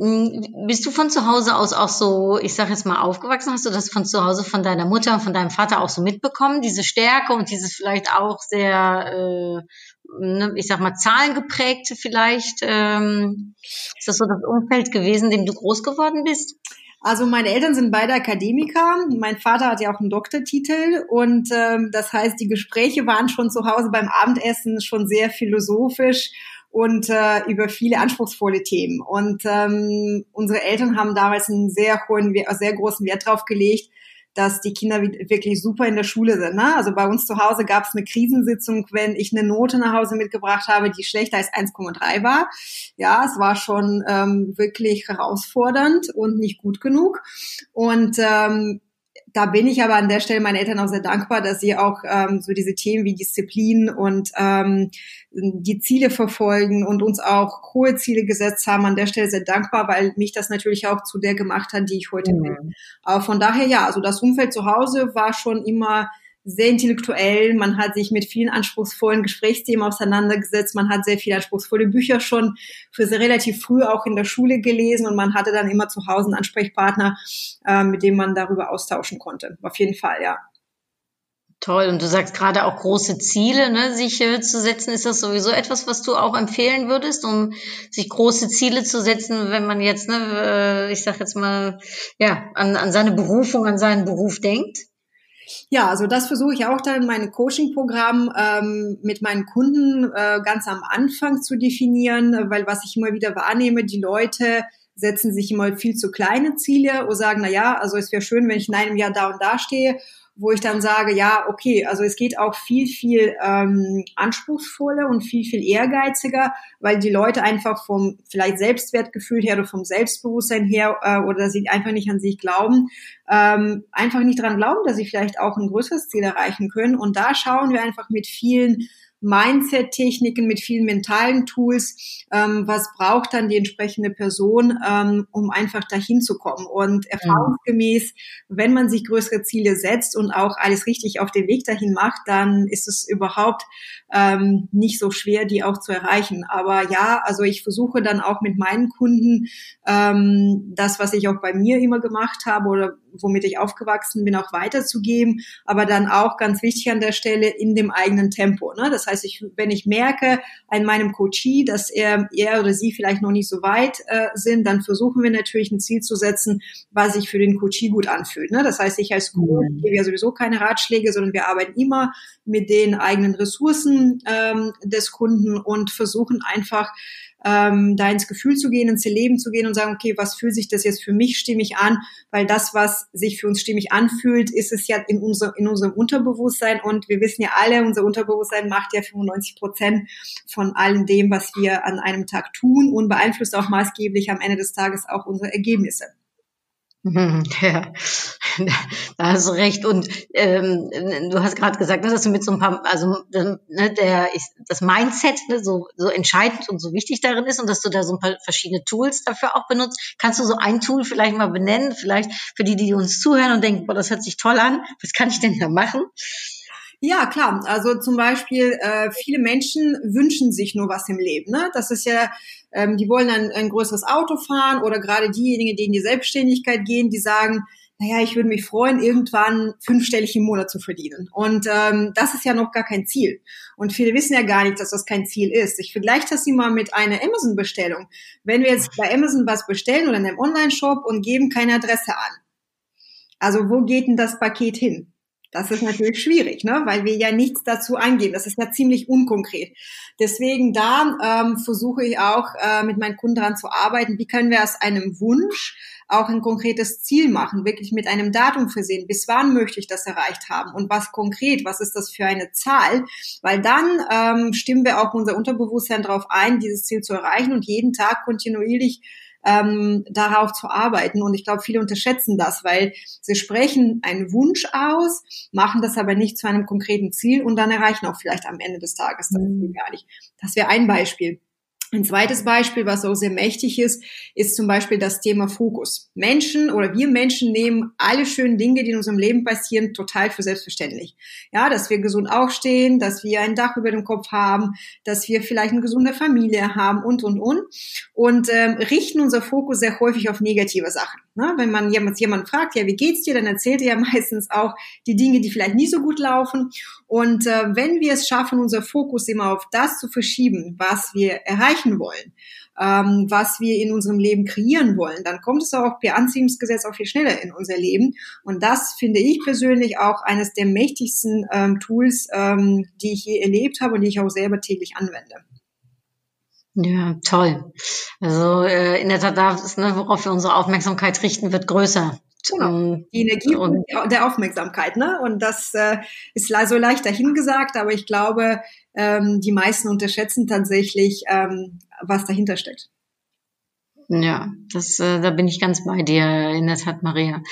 Hm, bist du von zu Hause aus auch so, ich sage jetzt mal, aufgewachsen? Hast du das von zu Hause von deiner Mutter und von deinem Vater auch so mitbekommen? Diese Stärke und dieses vielleicht auch sehr, äh, ne, ich sag mal, zahlengeprägte vielleicht? Ähm, ist das so das Umfeld gewesen, dem du groß geworden bist? Also meine Eltern sind beide Akademiker. Mein Vater hat ja auch einen Doktortitel und ähm, das heißt, die Gespräche waren schon zu Hause beim Abendessen schon sehr philosophisch und äh, über viele anspruchsvolle Themen. Und ähm, unsere Eltern haben damals einen sehr hohen, sehr großen Wert drauf gelegt, dass die Kinder wirklich super in der Schule sind. Ne? Also bei uns zu Hause gab es eine Krisensitzung, wenn ich eine Note nach Hause mitgebracht habe, die schlechter als 1,3 war. Ja, es war schon ähm, wirklich herausfordernd und nicht gut genug. Und ähm, da bin ich aber an der Stelle meinen Eltern auch sehr dankbar, dass sie auch ähm, so diese Themen wie Disziplin und ähm, die Ziele verfolgen und uns auch hohe Ziele gesetzt haben. An der Stelle sehr dankbar, weil mich das natürlich auch zu der gemacht hat, die ich heute mhm. bin. Aber von daher ja, also das Umfeld zu Hause war schon immer sehr intellektuell, man hat sich mit vielen anspruchsvollen Gesprächsthemen auseinandergesetzt, man hat sehr viele anspruchsvolle Bücher schon für sehr relativ früh auch in der Schule gelesen und man hatte dann immer zu Hause einen Ansprechpartner, äh, mit dem man darüber austauschen konnte. Auf jeden Fall, ja. Toll. Und du sagst gerade auch große Ziele, ne, sich äh, zu setzen. Ist das sowieso etwas, was du auch empfehlen würdest, um sich große Ziele zu setzen, wenn man jetzt, ne, äh, ich sag jetzt mal, ja, an, an seine Berufung, an seinen Beruf denkt? Ja, also das versuche ich auch dann in meinem Coaching-Programm ähm, mit meinen Kunden äh, ganz am Anfang zu definieren, weil was ich immer wieder wahrnehme, die Leute setzen sich immer viel zu kleine Ziele und sagen, na ja, also es wäre schön, wenn ich in einem Jahr da und da stehe wo ich dann sage, ja, okay, also es geht auch viel, viel ähm, anspruchsvoller und viel, viel ehrgeiziger, weil die Leute einfach vom vielleicht Selbstwertgefühl her oder vom Selbstbewusstsein her äh, oder sie einfach nicht an sich glauben, ähm, einfach nicht dran glauben, dass sie vielleicht auch ein größeres Ziel erreichen können. Und da schauen wir einfach mit vielen Mindset-Techniken, mit vielen mentalen Tools. Ähm, was braucht dann die entsprechende Person, ähm, um einfach dahin zu kommen? Und erfahrungsgemäß, wenn man sich größere Ziele setzt und auch alles richtig auf den Weg dahin macht, dann ist es überhaupt ähm, nicht so schwer, die auch zu erreichen. Aber ja, also ich versuche dann auch mit meinen Kunden ähm, das, was ich auch bei mir immer gemacht habe oder womit ich aufgewachsen bin, auch weiterzugeben. Aber dann auch ganz wichtig an der Stelle in dem eigenen Tempo. Ne? Das heißt, ich, wenn ich merke an meinem Coachie, dass er, er oder sie vielleicht noch nicht so weit äh, sind, dann versuchen wir natürlich ein Ziel zu setzen, was sich für den Coachie gut anfühlt. Ne? Das heißt, ich als Coach mhm. gebe ja sowieso keine Ratschläge, sondern wir arbeiten immer mit den eigenen Ressourcen ähm, des Kunden und versuchen einfach ähm, da ins Gefühl zu gehen, ins Leben zu gehen und sagen, okay, was fühlt sich das jetzt für mich stimmig an? Weil das, was sich für uns stimmig anfühlt, ist es ja in, unser, in unserem Unterbewusstsein und wir wissen ja alle, unser Unterbewusstsein macht ja 95 Prozent von allem dem, was wir an einem Tag tun und beeinflusst auch maßgeblich am Ende des Tages auch unsere Ergebnisse. Ja, da hast du recht. Und ähm, du hast gerade gesagt, dass du mit so ein paar, also ne, der, das Mindset ne, so, so entscheidend und so wichtig darin ist und dass du da so ein paar verschiedene Tools dafür auch benutzt. Kannst du so ein Tool vielleicht mal benennen, vielleicht für die, die uns zuhören und denken, boah, das hört sich toll an, was kann ich denn da machen? Ja, klar. Also zum Beispiel, äh, viele Menschen wünschen sich nur was im Leben. Ne? Das ist ja, ähm, die wollen ein, ein größeres Auto fahren oder gerade diejenigen, die in die Selbstständigkeit gehen, die sagen, naja, ich würde mich freuen, irgendwann fünfstellig im Monat zu verdienen. Und ähm, das ist ja noch gar kein Ziel. Und viele wissen ja gar nicht, dass das kein Ziel ist. Ich vergleiche das immer mit einer Amazon-Bestellung. Wenn wir jetzt bei Amazon was bestellen oder in einem Online-Shop und geben keine Adresse an, Also wo geht denn das Paket hin? Das ist natürlich schwierig, ne? weil wir ja nichts dazu angeben. Das ist ja ziemlich unkonkret. Deswegen da ähm, versuche ich auch äh, mit meinen Kunden daran zu arbeiten, wie können wir aus einem Wunsch auch ein konkretes Ziel machen, wirklich mit einem Datum versehen, bis wann möchte ich das erreicht haben und was konkret, was ist das für eine Zahl, weil dann ähm, stimmen wir auch unser Unterbewusstsein darauf ein, dieses Ziel zu erreichen und jeden Tag kontinuierlich ähm, darauf zu arbeiten. Und ich glaube, viele unterschätzen das, weil sie sprechen einen Wunsch aus, machen das aber nicht zu einem konkreten Ziel und dann erreichen auch vielleicht am Ende des Tages das Ziel mhm. gar nicht. Das wäre ein Beispiel. Ein zweites Beispiel, was auch sehr mächtig ist, ist zum Beispiel das Thema Fokus. Menschen oder wir Menschen nehmen alle schönen Dinge, die in unserem Leben passieren, total für selbstverständlich. Ja, dass wir gesund aufstehen, dass wir ein Dach über dem Kopf haben, dass wir vielleicht eine gesunde Familie haben und, und, und. Und ähm, richten unser Fokus sehr häufig auf negative Sachen. Ne? Wenn man jemand, jemand fragt, ja, wie geht's dir, dann erzählt er ja meistens auch die Dinge, die vielleicht nicht so gut laufen. Und äh, wenn wir es schaffen, unser Fokus immer auf das zu verschieben, was wir erreichen wollen, ähm, was wir in unserem Leben kreieren wollen, dann kommt es auch per Anziehungsgesetz auch viel schneller in unser Leben. Und das finde ich persönlich auch eines der mächtigsten ähm, Tools, ähm, die ich je erlebt habe und die ich auch selber täglich anwende. Ja, toll. Also äh, in der Tat, das, ne, worauf wir unsere Aufmerksamkeit richten, wird größer. Genau. Ähm, die Energie und, der Aufmerksamkeit, ne? Und das äh, ist so leicht dahingesagt, aber ich glaube, ähm, die meisten unterschätzen tatsächlich, ähm, was dahinter steckt. Ja, das, äh, da bin ich ganz bei dir in der Tat, Maria.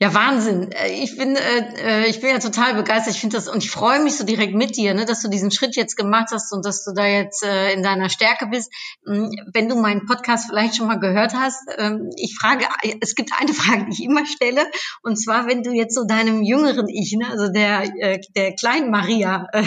Ja, Wahnsinn. Äh, ich bin, äh, äh, ich bin ja total begeistert. Ich finde das und ich freue mich so direkt mit dir, ne, dass du diesen Schritt jetzt gemacht hast und dass du da jetzt äh, in deiner Stärke bist. Hm, wenn du meinen Podcast vielleicht schon mal gehört hast, ähm, ich frage, es gibt eine Frage, die ich immer stelle, und zwar, wenn du jetzt so deinem jüngeren Ich, ne, also der äh, der kleinen Maria, äh,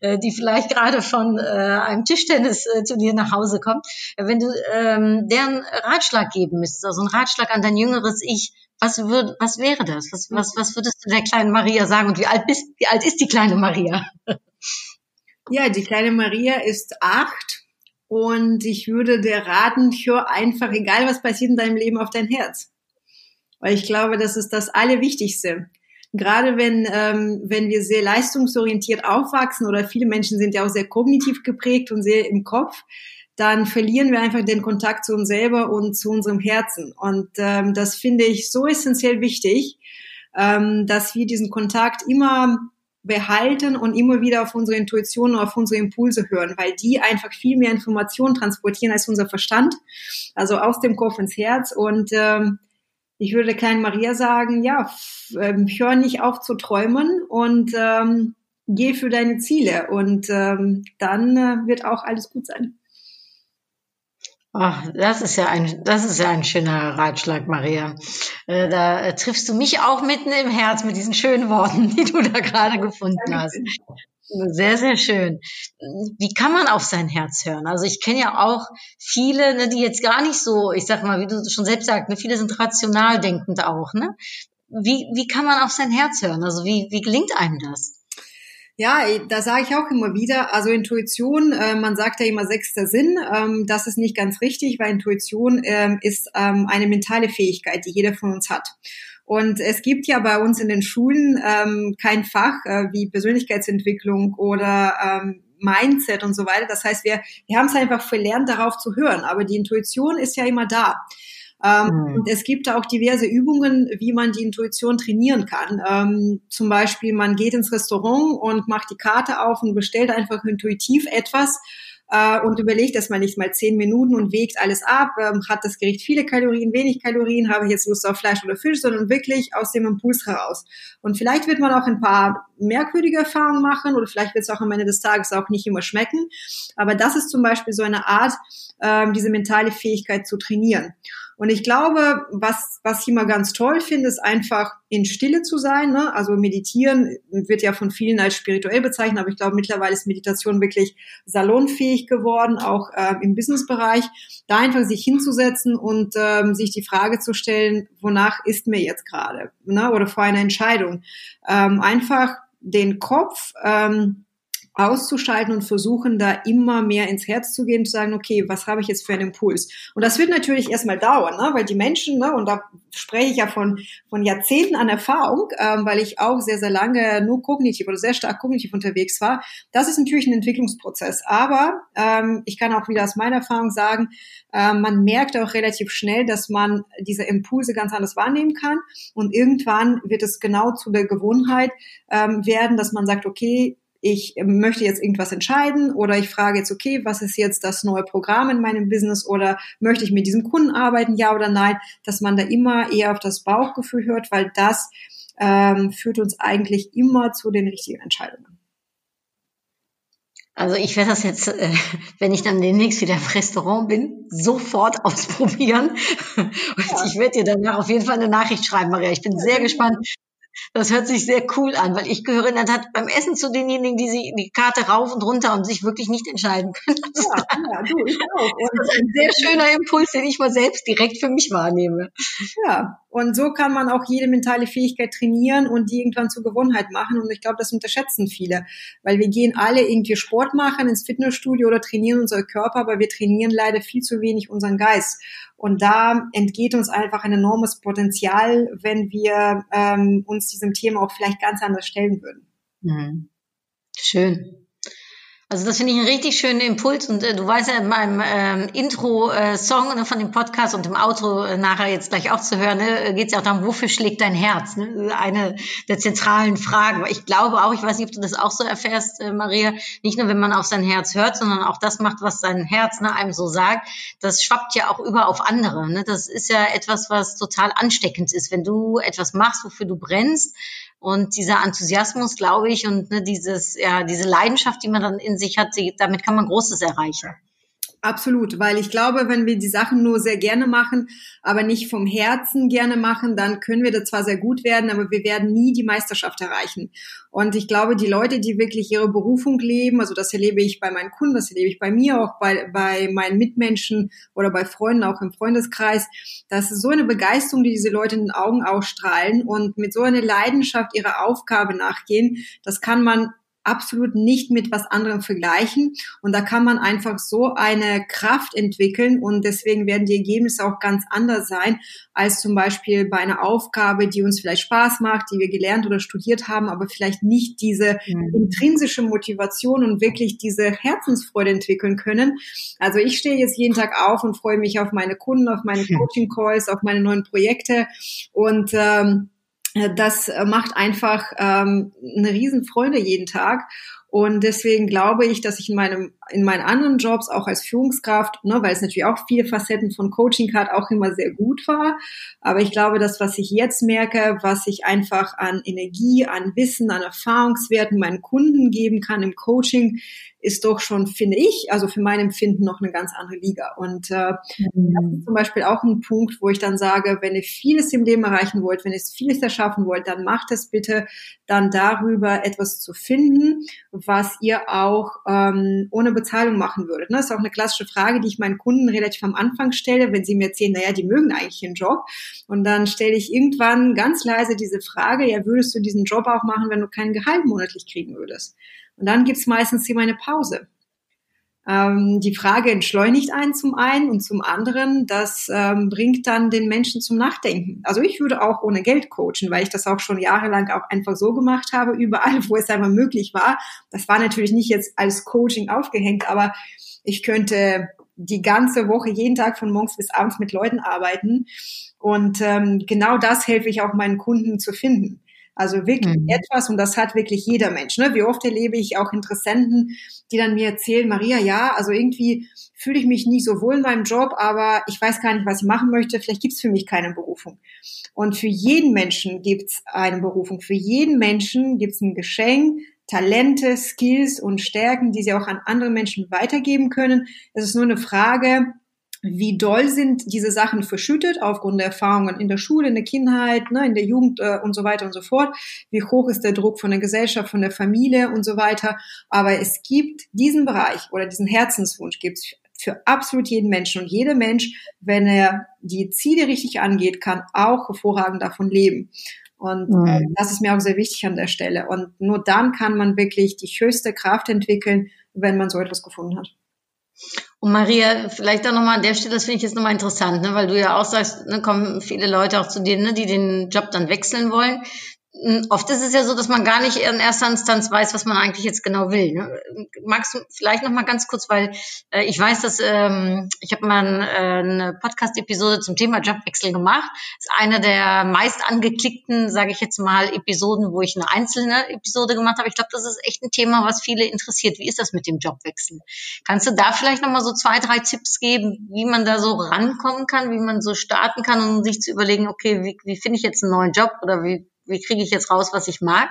äh die vielleicht gerade von äh, einem Tischtennis zu dir nach Hause kommt, wenn du ähm, deren Ratschlag geben müsstest, also einen Ratschlag an dein jüngeres Ich was, würd, was wäre das? Was, was, was würdest du der kleinen Maria sagen? Und wie alt, bist, wie alt ist die kleine Maria? Ja, die kleine Maria ist acht und ich würde dir raten, hör einfach, egal was passiert in deinem Leben, auf dein Herz. Weil ich glaube, das ist das Allerwichtigste. Gerade wenn, ähm, wenn wir sehr leistungsorientiert aufwachsen oder viele Menschen sind ja auch sehr kognitiv geprägt und sehr im Kopf, dann verlieren wir einfach den Kontakt zu uns selber und zu unserem Herzen. Und ähm, das finde ich so essentiell wichtig, ähm, dass wir diesen Kontakt immer behalten und immer wieder auf unsere Intuition und auf unsere Impulse hören, weil die einfach viel mehr Informationen transportieren als unser Verstand, also aus dem Kopf ins Herz. Und ähm, ich würde kleinen Maria sagen, ja, ähm, hör nicht auf zu träumen und ähm, geh für deine Ziele und ähm, dann äh, wird auch alles gut sein. Ach, das ist ja ein, das ist ja ein schöner Ratschlag, Maria. Äh, da äh, triffst du mich auch mitten im Herz mit diesen schönen Worten, die du da gerade gefunden hast. Sehr, sehr schön. Wie kann man auf sein Herz hören? Also ich kenne ja auch viele, ne, die jetzt gar nicht so, ich sag mal, wie du schon selbst sagst, ne, viele sind rational denkend auch. Ne? Wie, wie kann man auf sein Herz hören? Also wie, wie gelingt einem das? Ja, da sage ich auch immer wieder, also Intuition, äh, man sagt ja immer sechster Sinn, ähm, das ist nicht ganz richtig, weil Intuition ähm, ist ähm, eine mentale Fähigkeit, die jeder von uns hat. Und es gibt ja bei uns in den Schulen ähm, kein Fach äh, wie Persönlichkeitsentwicklung oder ähm, Mindset und so weiter. Das heißt, wir, wir haben es einfach verlernt, darauf zu hören. Aber die Intuition ist ja immer da. Ähm, mhm. Und es gibt auch diverse Übungen, wie man die Intuition trainieren kann. Ähm, zum Beispiel, man geht ins Restaurant und macht die Karte auf und bestellt einfach intuitiv etwas äh, und überlegt erstmal nicht mal zehn Minuten und wägt alles ab. Ähm, hat das Gericht viele Kalorien, wenig Kalorien, habe ich jetzt Lust auf Fleisch oder Fisch, sondern wirklich aus dem Impuls heraus. Und vielleicht wird man auch ein paar merkwürdige Erfahrungen machen oder vielleicht wird es auch am Ende des Tages auch nicht immer schmecken. Aber das ist zum Beispiel so eine Art, ähm, diese mentale Fähigkeit zu trainieren. Und ich glaube, was, was ich immer ganz toll finde, ist einfach in Stille zu sein. Ne? Also meditieren wird ja von vielen als spirituell bezeichnet, aber ich glaube, mittlerweile ist Meditation wirklich salonfähig geworden, auch äh, im Businessbereich. Da einfach sich hinzusetzen und ähm, sich die Frage zu stellen, wonach ist mir jetzt gerade? Ne? Oder vor einer Entscheidung. Ähm, einfach den Kopf ähm, auszuschalten und versuchen, da immer mehr ins Herz zu gehen, zu sagen, okay, was habe ich jetzt für einen Impuls? Und das wird natürlich erstmal dauern, ne? weil die Menschen, ne, und da spreche ich ja von, von Jahrzehnten an Erfahrung, ähm, weil ich auch sehr, sehr lange nur kognitiv oder sehr stark kognitiv unterwegs war. Das ist natürlich ein Entwicklungsprozess. Aber ähm, ich kann auch wieder aus meiner Erfahrung sagen, äh, man merkt auch relativ schnell, dass man diese Impulse ganz anders wahrnehmen kann. Und irgendwann wird es genau zu der Gewohnheit ähm, werden, dass man sagt, okay, ich möchte jetzt irgendwas entscheiden oder ich frage jetzt, okay, was ist jetzt das neue Programm in meinem Business oder möchte ich mit diesem Kunden arbeiten, ja oder nein, dass man da immer eher auf das Bauchgefühl hört, weil das ähm, führt uns eigentlich immer zu den richtigen Entscheidungen. Also ich werde das jetzt, äh, wenn ich dann demnächst wieder im Restaurant bin, sofort ausprobieren. Und ja. ich werde dir danach auf jeden Fall eine Nachricht schreiben, Maria. Ich bin sehr gespannt, das hört sich sehr cool an, weil ich gehöre in der Tat beim Essen zu denjenigen, die sie die Karte rauf und runter und sich wirklich nicht entscheiden können. Ja, ja du, ich auch. Und das ist ein sehr schöner Impuls, den ich mal selbst direkt für mich wahrnehme. Ja, und so kann man auch jede mentale Fähigkeit trainieren und die irgendwann zur Gewohnheit machen. Und ich glaube, das unterschätzen viele, weil wir gehen alle irgendwie Sport machen ins Fitnessstudio oder trainieren unseren Körper, aber wir trainieren leider viel zu wenig unseren Geist. Und da entgeht uns einfach ein enormes Potenzial, wenn wir ähm, uns diesem Thema auch vielleicht ganz anders stellen würden. Mhm. Schön. Also das finde ich einen richtig schönen Impuls und äh, du weißt ja in meinem ähm, Intro-Song äh, von dem Podcast und im Outro äh, nachher jetzt gleich auch zu hören, ne, äh, geht es ja auch darum, wofür schlägt dein Herz? Ne? Eine der zentralen Fragen. Ich glaube auch, ich weiß nicht, ob du das auch so erfährst, äh, Maria, nicht nur, wenn man auf sein Herz hört, sondern auch das macht, was sein Herz ne, einem so sagt. Das schwappt ja auch über auf andere. Ne? Das ist ja etwas, was total ansteckend ist. Wenn du etwas machst, wofür du brennst, und dieser Enthusiasmus, glaube ich, und ne, dieses, ja, diese Leidenschaft, die man dann in sich hat, die, damit kann man Großes erreichen. Absolut, weil ich glaube, wenn wir die Sachen nur sehr gerne machen, aber nicht vom Herzen gerne machen, dann können wir da zwar sehr gut werden, aber wir werden nie die Meisterschaft erreichen. Und ich glaube, die Leute, die wirklich ihre Berufung leben, also das erlebe ich bei meinen Kunden, das erlebe ich bei mir, auch bei, bei meinen Mitmenschen oder bei Freunden, auch im Freundeskreis, das ist so eine Begeisterung, die diese Leute in den Augen ausstrahlen und mit so einer Leidenschaft ihrer Aufgabe nachgehen, das kann man absolut nicht mit was anderem vergleichen. Und da kann man einfach so eine Kraft entwickeln und deswegen werden die Ergebnisse auch ganz anders sein als zum Beispiel bei einer Aufgabe, die uns vielleicht Spaß macht, die wir gelernt oder studiert haben, aber vielleicht nicht diese mhm. intrinsische Motivation und wirklich diese Herzensfreude entwickeln können. Also ich stehe jetzt jeden Tag auf und freue mich auf meine Kunden, auf meine Coaching Calls, auf meine neuen Projekte und ähm, das macht einfach ähm, eine Riesenfreude jeden Tag. Und deswegen glaube ich, dass ich in meinem, in meinen anderen Jobs auch als Führungskraft, ne, weil es natürlich auch viele Facetten von Coaching hat, auch immer sehr gut war. Aber ich glaube, das, was ich jetzt merke, was ich einfach an Energie, an Wissen, an Erfahrungswerten meinen Kunden geben kann im Coaching, ist doch schon, finde ich, also für mein Empfinden noch eine ganz andere Liga. Und äh, mhm. das ist zum Beispiel auch ein Punkt, wo ich dann sage, wenn ihr vieles im Leben erreichen wollt, wenn ihr vieles erschaffen wollt, dann macht es bitte dann darüber etwas zu finden, was ihr auch ähm, ohne Bezahlung machen würdet. Ne? Das ist auch eine klassische Frage, die ich meinen Kunden relativ am Anfang stelle, wenn sie mir erzählen, naja, die mögen eigentlich ihren Job. Und dann stelle ich irgendwann ganz leise diese Frage, ja, würdest du diesen Job auch machen, wenn du kein Gehalt monatlich kriegen würdest? Und dann gibt's meistens immer eine Pause. Ähm, die Frage entschleunigt einen zum einen und zum anderen, das ähm, bringt dann den Menschen zum Nachdenken. Also ich würde auch ohne Geld coachen, weil ich das auch schon jahrelang auch einfach so gemacht habe, überall, wo es einmal möglich war. Das war natürlich nicht jetzt als Coaching aufgehängt, aber ich könnte die ganze Woche jeden Tag von morgens bis abends mit Leuten arbeiten. Und ähm, genau das helfe ich auch meinen Kunden zu finden. Also wirklich mhm. etwas, und das hat wirklich jeder Mensch. Ne? Wie oft erlebe ich auch Interessenten, die dann mir erzählen, Maria, ja, also irgendwie fühle ich mich nicht so wohl in meinem Job, aber ich weiß gar nicht, was ich machen möchte. Vielleicht gibt es für mich keine Berufung. Und für jeden Menschen gibt es eine Berufung. Für jeden Menschen gibt es ein Geschenk, Talente, Skills und Stärken, die sie auch an andere Menschen weitergeben können. Es ist nur eine Frage, wie doll sind diese Sachen verschüttet aufgrund der Erfahrungen in der Schule, in der Kindheit, ne, in der Jugend äh, und so weiter und so fort. Wie hoch ist der Druck von der Gesellschaft, von der Familie und so weiter. Aber es gibt diesen Bereich oder diesen Herzenswunsch gibt es für absolut jeden Menschen. Und jeder Mensch, wenn er die Ziele richtig angeht, kann auch hervorragend davon leben. Und mhm. das ist mir auch sehr wichtig an der Stelle. Und nur dann kann man wirklich die höchste Kraft entwickeln, wenn man so etwas gefunden hat. Und Maria, vielleicht auch nochmal an der Stelle, das finde ich jetzt nochmal interessant, ne, weil du ja auch sagst, ne, kommen viele Leute auch zu dir, ne, die den Job dann wechseln wollen. Hm, oft ist es ja so, dass man gar nicht in erster Instanz weiß, was man eigentlich jetzt genau will. Ne? Magst du vielleicht noch mal ganz kurz, weil äh, ich weiß, dass ähm, ich habe mal ein, äh, eine Podcast-Episode zum Thema Jobwechsel gemacht. Ist eine der meist angeklickten, sage ich jetzt mal, Episoden, wo ich eine einzelne Episode gemacht habe. Ich glaube, das ist echt ein Thema, was viele interessiert. Wie ist das mit dem Jobwechsel? Kannst du da vielleicht noch mal so zwei, drei Tipps geben, wie man da so rankommen kann, wie man so starten kann, um sich zu überlegen, okay, wie, wie finde ich jetzt einen neuen Job oder wie wie kriege ich jetzt raus, was ich mag?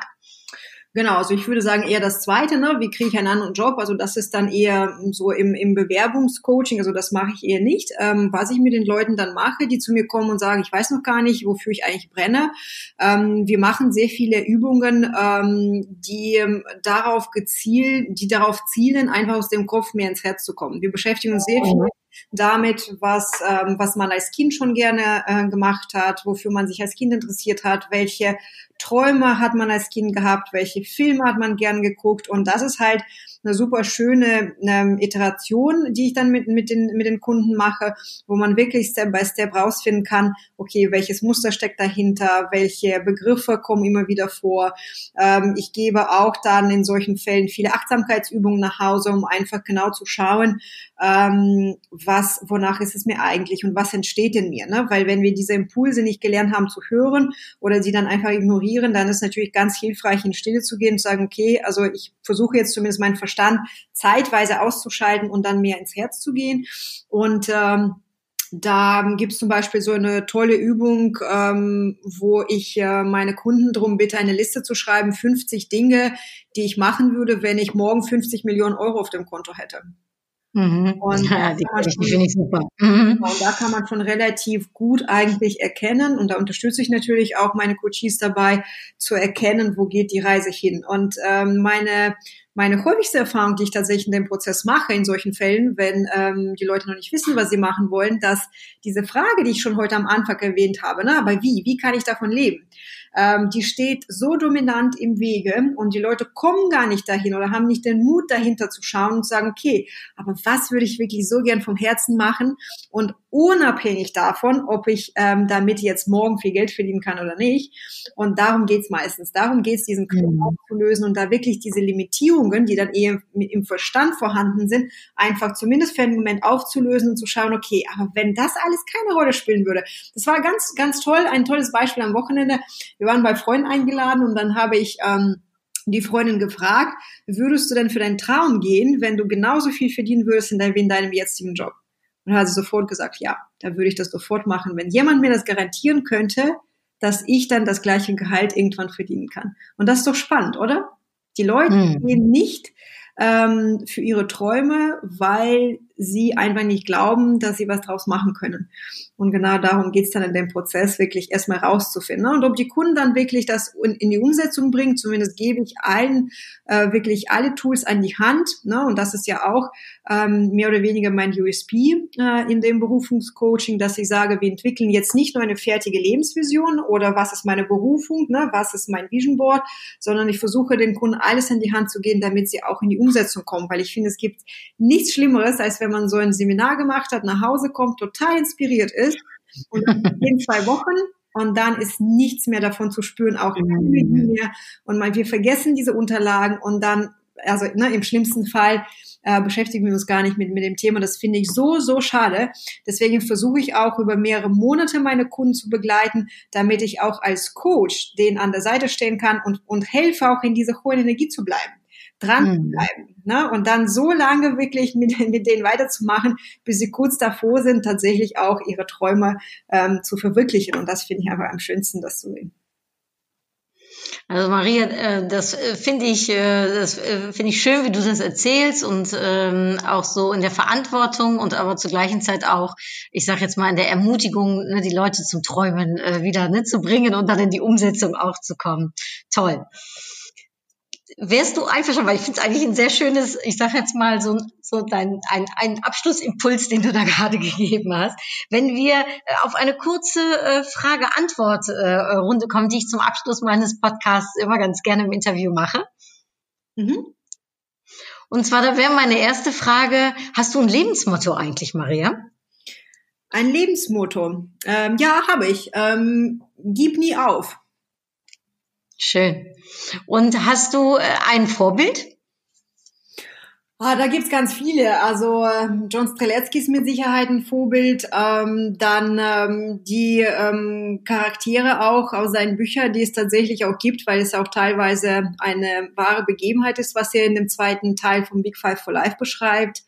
Genau, also ich würde sagen eher das Zweite, ne? wie kriege ich einen anderen Job? Also das ist dann eher so im, im Bewerbungscoaching, also das mache ich eher nicht. Ähm, was ich mit den Leuten dann mache, die zu mir kommen und sagen, ich weiß noch gar nicht, wofür ich eigentlich brenne. Ähm, wir machen sehr viele Übungen, ähm, die ähm, darauf gezielt, die darauf zielen, einfach aus dem Kopf mehr ins Herz zu kommen. Wir beschäftigen uns sehr viel damit, was, ähm, was man als Kind schon gerne äh, gemacht hat, wofür man sich als Kind interessiert hat, welche Träume hat man als Kind gehabt, welche Filme hat man gern geguckt. Und das ist halt eine super schöne ähm, Iteration, die ich dann mit, mit, den, mit den Kunden mache, wo man wirklich Step by Step rausfinden kann, okay, welches Muster steckt dahinter, welche Begriffe kommen immer wieder vor. Ähm, ich gebe auch dann in solchen Fällen viele Achtsamkeitsübungen nach Hause, um einfach genau zu schauen, ähm, was, wonach ist es mir eigentlich und was entsteht in mir. Ne? Weil wenn wir diese Impulse nicht gelernt haben zu hören oder sie dann einfach ignorieren, dann ist natürlich ganz hilfreich, in Stille zu gehen und zu sagen, okay, also ich versuche jetzt zumindest meinen Verstand zeitweise auszuschalten und dann mehr ins Herz zu gehen. Und ähm, da gibt es zum Beispiel so eine tolle Übung, ähm, wo ich äh, meine Kunden darum bitte, eine Liste zu schreiben, 50 Dinge, die ich machen würde, wenn ich morgen 50 Millionen Euro auf dem Konto hätte. Mhm. Und ja, die, finde ich super. Mhm. Genau, da kann man schon relativ gut eigentlich erkennen und da unterstütze ich natürlich auch meine Coaches dabei zu erkennen, wo geht die Reise hin. Und ähm, meine meine häufigste Erfahrung, die ich tatsächlich in dem Prozess mache, in solchen Fällen, wenn ähm, die Leute noch nicht wissen, was sie machen wollen, dass diese Frage, die ich schon heute am Anfang erwähnt habe, ne, aber wie, wie kann ich davon leben? Ähm, die steht so dominant im Wege und die Leute kommen gar nicht dahin oder haben nicht den Mut dahinter zu schauen und sagen, okay, aber was würde ich wirklich so gern vom Herzen machen? Und unabhängig davon, ob ich ähm, damit jetzt morgen viel Geld verdienen kann oder nicht. Und darum geht's meistens. Darum geht's, diesen Knopf mhm. aufzulösen und da wirklich diese Limitierungen, die dann eher im Verstand vorhanden sind, einfach zumindest für einen Moment aufzulösen und zu schauen, okay, aber wenn das alles keine Rolle spielen würde. Das war ganz, ganz toll, ein tolles Beispiel am Wochenende. Wir waren bei Freunden eingeladen und dann habe ich ähm, die Freundin gefragt, würdest du denn für deinen Traum gehen, wenn du genauso viel verdienen würdest wie in deinem jetzigen Job? Und hat sie sofort gesagt, ja, da würde ich das sofort machen. Wenn jemand mir das garantieren könnte, dass ich dann das gleiche Gehalt irgendwann verdienen kann. Und das ist doch spannend, oder? Die Leute hm. gehen nicht ähm, für ihre Träume, weil sie einfach nicht glauben, dass sie was draus machen können. Und genau darum geht's dann in dem Prozess, wirklich erstmal rauszufinden. Ne? Und ob die Kunden dann wirklich das in die Umsetzung bringen, zumindest gebe ich allen äh, wirklich alle Tools an die Hand. Ne? Und das ist ja auch ähm, mehr oder weniger mein USP äh, in dem Berufungscoaching, dass ich sage, wir entwickeln jetzt nicht nur eine fertige Lebensvision oder was ist meine Berufung, ne? was ist mein Vision Board, sondern ich versuche den Kunden alles an die Hand zu geben, damit sie auch in die Umsetzung kommen. Weil ich finde, es gibt nichts Schlimmeres, als wenn man so ein Seminar gemacht hat, nach Hause kommt, total inspiriert ist ist. Und in zwei Wochen und dann ist nichts mehr davon zu spüren, auch mhm. mehr. Und man, wir vergessen diese Unterlagen und dann, also ne, im schlimmsten Fall äh, beschäftigen wir uns gar nicht mit, mit dem Thema. Das finde ich so, so schade. Deswegen versuche ich auch über mehrere Monate meine Kunden zu begleiten, damit ich auch als Coach denen an der Seite stehen kann und, und helfe auch in dieser hohen Energie zu bleiben dranbleiben. Mhm. Ne? Und dann so lange wirklich mit, mit denen weiterzumachen, bis sie kurz davor sind, tatsächlich auch ihre Träume ähm, zu verwirklichen. Und das finde ich einfach am schönsten, das zu sehen. Also Maria, äh, das äh, finde ich, äh, das finde ich schön, wie du das erzählst und ähm, auch so in der Verantwortung und aber zur gleichen Zeit auch, ich sage jetzt mal in der Ermutigung, ne, die Leute zum Träumen wieder ne, zu bringen und dann in die Umsetzung auch zu kommen. Toll wärst du einverstanden, weil ich finde es eigentlich ein sehr schönes, ich sage jetzt mal so, so dein, ein, ein Abschlussimpuls, den du da gerade gegeben hast, wenn wir äh, auf eine kurze äh, Frage-Antwort-Runde äh, kommen, die ich zum Abschluss meines Podcasts immer ganz gerne im Interview mache. Mhm. Und zwar, da wäre meine erste Frage, hast du ein Lebensmotto eigentlich, Maria? Ein Lebensmotto? Ähm, ja, habe ich. Ähm, gib nie auf. Schön. Und hast du äh, ein Vorbild? Ah, da gibt's ganz viele. Also ähm, John Streletzky ist mit Sicherheit ein Vorbild. Ähm, dann ähm, die ähm, Charaktere auch aus seinen Büchern, die es tatsächlich auch gibt, weil es auch teilweise eine wahre Begebenheit ist, was er in dem zweiten Teil vom Big Five for Life beschreibt.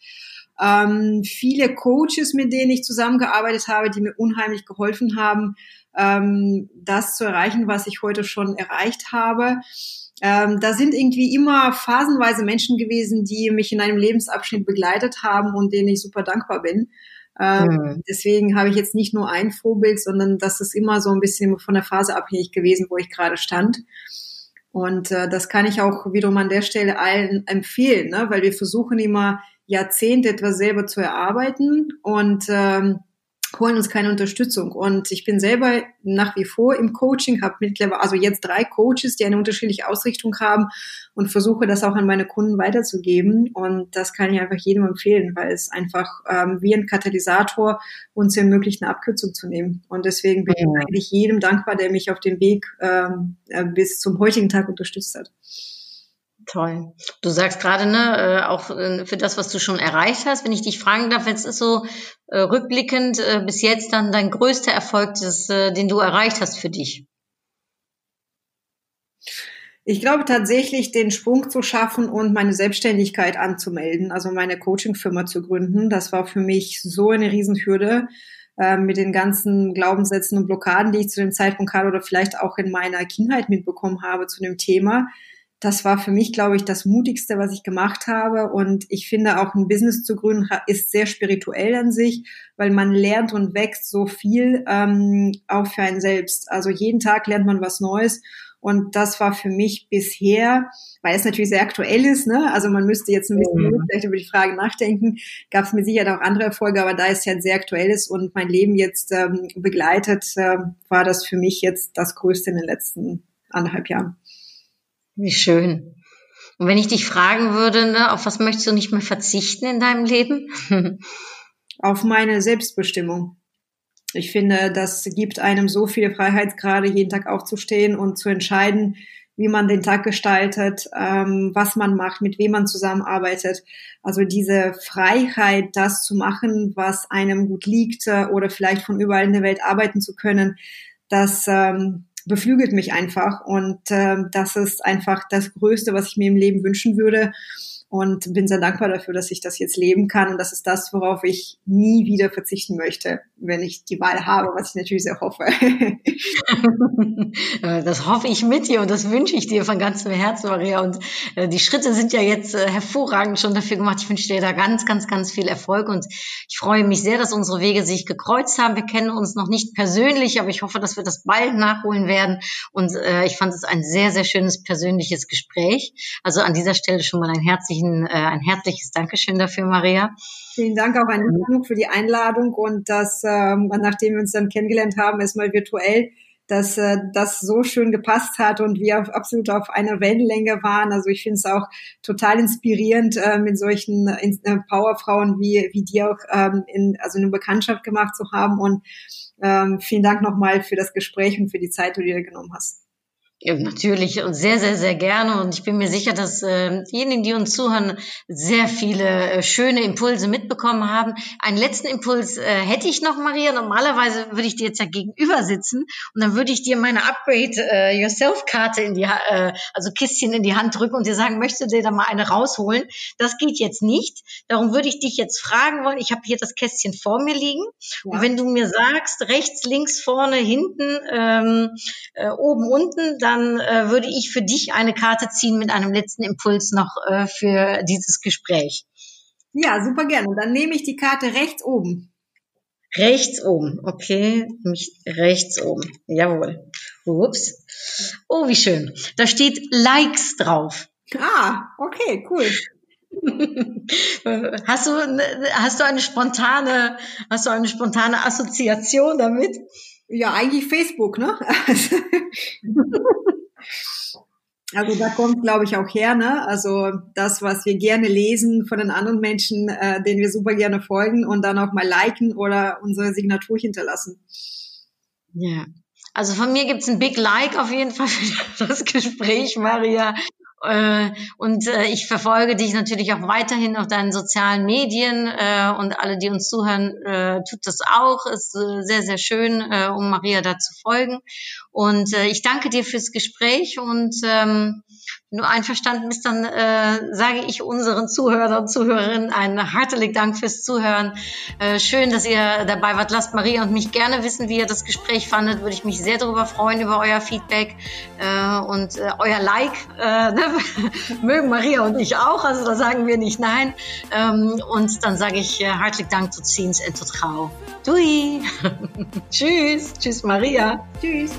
Ähm, viele Coaches, mit denen ich zusammengearbeitet habe, die mir unheimlich geholfen haben, ähm, das zu erreichen, was ich heute schon erreicht habe. Ähm, da sind irgendwie immer phasenweise Menschen gewesen, die mich in einem Lebensabschnitt begleitet haben und denen ich super dankbar bin. Ähm, mhm. Deswegen habe ich jetzt nicht nur ein Vorbild, sondern das ist immer so ein bisschen von der Phase abhängig gewesen, wo ich gerade stand. Und äh, das kann ich auch wiederum an der Stelle allen empfehlen, ne? weil wir versuchen immer Jahrzehnte etwas selber zu erarbeiten und ähm, holen uns keine Unterstützung. Und ich bin selber nach wie vor im Coaching, habe mittlerweile also jetzt drei Coaches, die eine unterschiedliche Ausrichtung haben und versuche das auch an meine Kunden weiterzugeben. Und das kann ich einfach jedem empfehlen, weil es einfach ähm, wie ein Katalysator uns ermöglicht, eine Abkürzung zu nehmen. Und deswegen bin ich eigentlich jedem dankbar, der mich auf dem Weg ähm, äh, bis zum heutigen Tag unterstützt hat. Toll. Du sagst gerade, ne, äh, auch äh, für das, was du schon erreicht hast, wenn ich dich fragen darf, jetzt ist so äh, rückblickend bis jetzt dann dein größter Erfolg, das, den du erreicht hast für dich? Ich glaube tatsächlich, den Sprung zu schaffen und meine Selbstständigkeit anzumelden, also meine Coachingfirma zu gründen, das war für mich so eine Riesenhürde äh, mit den ganzen Glaubenssätzen und Blockaden, die ich zu dem Zeitpunkt hatte oder vielleicht auch in meiner Kindheit mitbekommen habe zu dem Thema das war für mich, glaube ich, das Mutigste, was ich gemacht habe. Und ich finde auch ein Business zu gründen ist sehr spirituell an sich, weil man lernt und wächst so viel ähm, auch für einen selbst. Also jeden Tag lernt man was Neues. Und das war für mich bisher, weil es natürlich sehr aktuell ist, ne? also man müsste jetzt ein bisschen mhm. vielleicht über die Frage nachdenken, gab es mit Sicherheit auch andere Erfolge, aber da es ja sehr aktuell ist und mein Leben jetzt ähm, begleitet, äh, war das für mich jetzt das Größte in den letzten anderthalb Jahren. Wie schön. Und wenn ich dich fragen würde, ne, auf was möchtest du nicht mehr verzichten in deinem Leben? auf meine Selbstbestimmung. Ich finde, das gibt einem so viel Freiheit, gerade jeden Tag aufzustehen und zu entscheiden, wie man den Tag gestaltet, ähm, was man macht, mit wem man zusammenarbeitet. Also diese Freiheit, das zu machen, was einem gut liegt äh, oder vielleicht von überall in der Welt arbeiten zu können, das ähm, beflügelt mich einfach. Und äh, das ist einfach das Größte, was ich mir im Leben wünschen würde und bin sehr dankbar dafür, dass ich das jetzt leben kann und das ist das, worauf ich nie wieder verzichten möchte, wenn ich die Wahl habe, was ich natürlich sehr hoffe. das hoffe ich mit dir und das wünsche ich dir von ganzem Herzen, Maria. Und äh, die Schritte sind ja jetzt äh, hervorragend schon dafür gemacht. Ich wünsche dir da ganz, ganz, ganz viel Erfolg und ich freue mich sehr, dass unsere Wege sich gekreuzt haben. Wir kennen uns noch nicht persönlich, aber ich hoffe, dass wir das bald nachholen werden. Und äh, ich fand es ein sehr, sehr schönes persönliches Gespräch. Also an dieser Stelle schon mal ein herzliches herzlichen, äh, ein herzliches Dankeschön dafür, Maria. Vielen Dank auch an Genug für die Einladung und dass, ähm, nachdem wir uns dann kennengelernt haben, erstmal virtuell, dass äh, das so schön gepasst hat und wir auf, absolut auf einer Wellenlänge waren. Also ich finde es auch total inspirierend, äh, mit solchen äh, Powerfrauen wie, wie dir auch ähm, in, also eine Bekanntschaft gemacht zu haben. Und ähm, vielen Dank nochmal für das Gespräch und für die Zeit, die du dir genommen hast. Natürlich und sehr, sehr, sehr gerne. Und ich bin mir sicher, dass äh, diejenigen, die uns zuhören, sehr viele äh, schöne Impulse mitbekommen haben. Einen letzten Impuls äh, hätte ich noch, Maria. Normalerweise würde ich dir jetzt ja gegenüber sitzen und dann würde ich dir meine Upgrade äh, Yourself-Karte in die, äh, also Kistchen in die Hand drücken und dir sagen, möchtest du dir da mal eine rausholen? Das geht jetzt nicht. Darum würde ich dich jetzt fragen wollen. Ich habe hier das Kästchen vor mir liegen. Ja. Und wenn du mir sagst, rechts, links, vorne, hinten, ähm, äh, oben, unten, dann äh, würde ich für dich eine Karte ziehen mit einem letzten Impuls noch äh, für dieses Gespräch. Ja, super gerne. Dann nehme ich die Karte rechts oben. Rechts oben, okay, mich rechts oben, jawohl. Ups. Oh, wie schön. Da steht Likes drauf. Ah, okay, cool. Hast du, hast du eine spontane, hast du eine spontane Assoziation damit? Ja, eigentlich Facebook, ne? Also da kommt, glaube ich, auch her, ne? Also das, was wir gerne lesen von den anderen Menschen, äh, denen wir super gerne folgen und dann auch mal liken oder unsere Signatur hinterlassen. Ja. Also von mir gibt's ein Big Like auf jeden Fall für das Gespräch, Maria. Äh, und äh, ich verfolge dich natürlich auch weiterhin auf deinen sozialen Medien äh, und alle, die uns zuhören, tut das auch. Ist sehr, sehr schön, um Maria da zu folgen. Und ich danke dir fürs Gespräch und ähm, wenn du einverstanden bist, dann äh, sage ich unseren Zuhörern und Zuhörerinnen einen herzlichen Dank fürs Zuhören. Äh, schön, dass ihr dabei wart. Lasst Maria und mich gerne wissen, wie ihr das Gespräch fandet. Würde ich mich sehr darüber freuen, über euer Feedback äh, und äh, euer Like. Äh, ne? Mögen Maria und ich auch, also da sagen wir nicht nein. Ähm, und dann sage ich äh, herzlichen Dank zu Ziens und zu Trau. Dui. Tschüss. Tschüss, Maria. Tschüss.